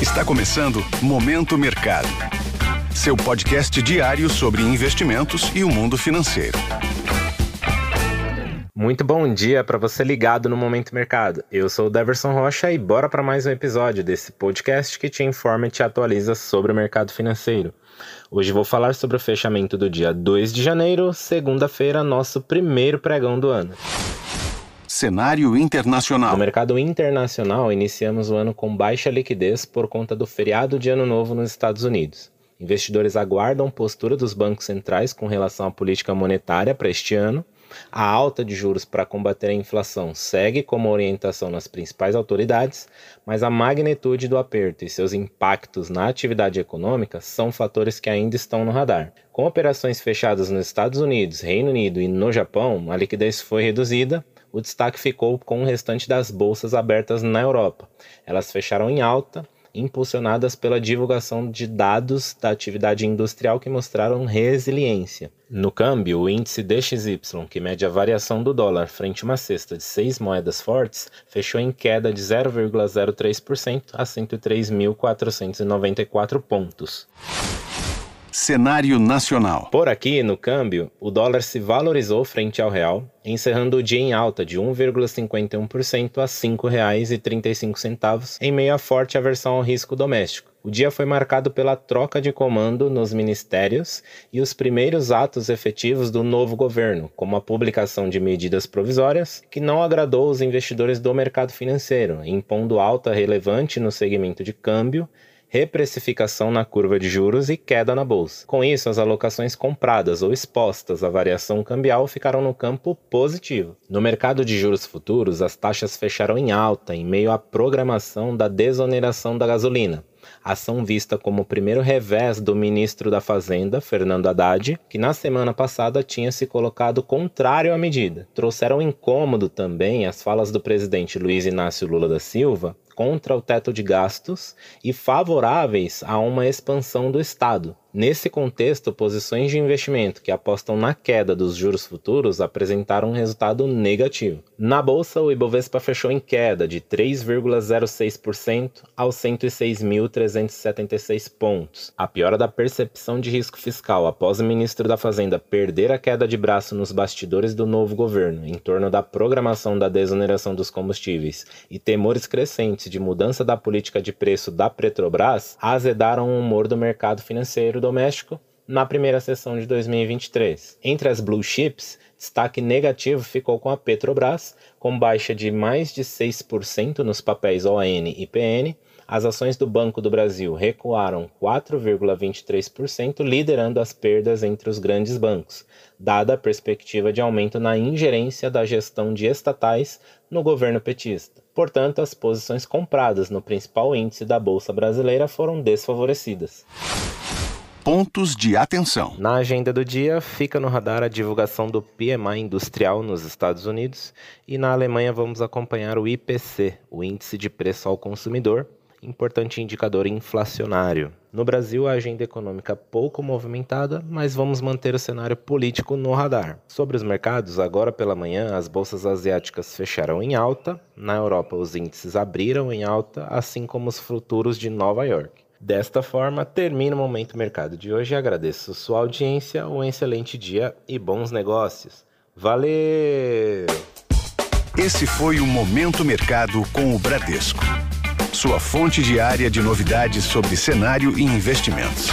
Está começando Momento Mercado. Seu podcast diário sobre investimentos e o mundo financeiro. Muito bom dia para você ligado no Momento Mercado. Eu sou o Deverson Rocha e bora para mais um episódio desse podcast que te informa e te atualiza sobre o mercado financeiro. Hoje vou falar sobre o fechamento do dia 2 de janeiro, segunda-feira, nosso primeiro pregão do ano. Cenário internacional. No mercado internacional, iniciamos o ano com baixa liquidez por conta do feriado de Ano Novo nos Estados Unidos. Investidores aguardam postura dos bancos centrais com relação à política monetária para este ano a alta de juros para combater a inflação segue como orientação nas principais autoridades, mas a magnitude do aperto e seus impactos na atividade econômica são fatores que ainda estão no radar. Com operações fechadas nos Estados Unidos, Reino Unido e no Japão, a liquidez foi reduzida, o destaque ficou com o restante das bolsas abertas na Europa. Elas fecharam em alta, impulsionadas pela divulgação de dados da atividade industrial que mostraram resiliência. No câmbio, o índice DXY, que mede a variação do dólar frente a uma cesta de seis moedas fortes, fechou em queda de 0,03% a 103.494 pontos. Cenário nacional. Por aqui, no câmbio, o dólar se valorizou frente ao real, encerrando o dia em alta de 1,51% a R$ 5,35, em meio à forte aversão ao risco doméstico. O dia foi marcado pela troca de comando nos ministérios e os primeiros atos efetivos do novo governo, como a publicação de medidas provisórias, que não agradou os investidores do mercado financeiro, impondo alta relevante no segmento de câmbio reprecificação na curva de juros e queda na bolsa. Com isso, as alocações compradas ou expostas à variação cambial ficaram no campo positivo. No mercado de juros futuros, as taxas fecharam em alta em meio à programação da desoneração da gasolina ação vista como o primeiro revés do ministro da Fazenda, Fernando Haddad, que na semana passada tinha se colocado contrário à medida. Trouxeram incômodo também as falas do presidente Luiz Inácio Lula da Silva, contra o teto de gastos e favoráveis a uma expansão do Estado. Nesse contexto, posições de investimento que apostam na queda dos juros futuros apresentaram um resultado negativo. Na bolsa, o Ibovespa fechou em queda de 3,06% aos 106.376 pontos. A piora da percepção de risco fiscal após o ministro da Fazenda perder a queda de braço nos bastidores do novo governo em torno da programação da desoneração dos combustíveis e temores crescentes de mudança da política de preço da Petrobras azedaram o humor do mercado financeiro doméstico na primeira sessão de 2023. Entre as blue chips, destaque negativo ficou com a Petrobras, com baixa de mais de 6% nos papéis ON e PN. As ações do Banco do Brasil recuaram 4,23%, liderando as perdas entre os grandes bancos, dada a perspectiva de aumento na ingerência da gestão de estatais no governo petista. Portanto, as posições compradas no principal índice da Bolsa Brasileira foram desfavorecidas pontos de atenção. Na agenda do dia, fica no radar a divulgação do PMI industrial nos Estados Unidos e na Alemanha vamos acompanhar o IPC, o Índice de Preço ao Consumidor, importante indicador inflacionário. No Brasil, a agenda econômica pouco movimentada, mas vamos manter o cenário político no radar. Sobre os mercados, agora pela manhã, as bolsas asiáticas fecharam em alta, na Europa, os índices abriram em alta, assim como os futuros de Nova York. Desta forma, termina o Momento Mercado de hoje. Agradeço sua audiência, um excelente dia e bons negócios. Valeu! Esse foi o Momento Mercado com o Bradesco. Sua fonte diária de novidades sobre cenário e investimentos.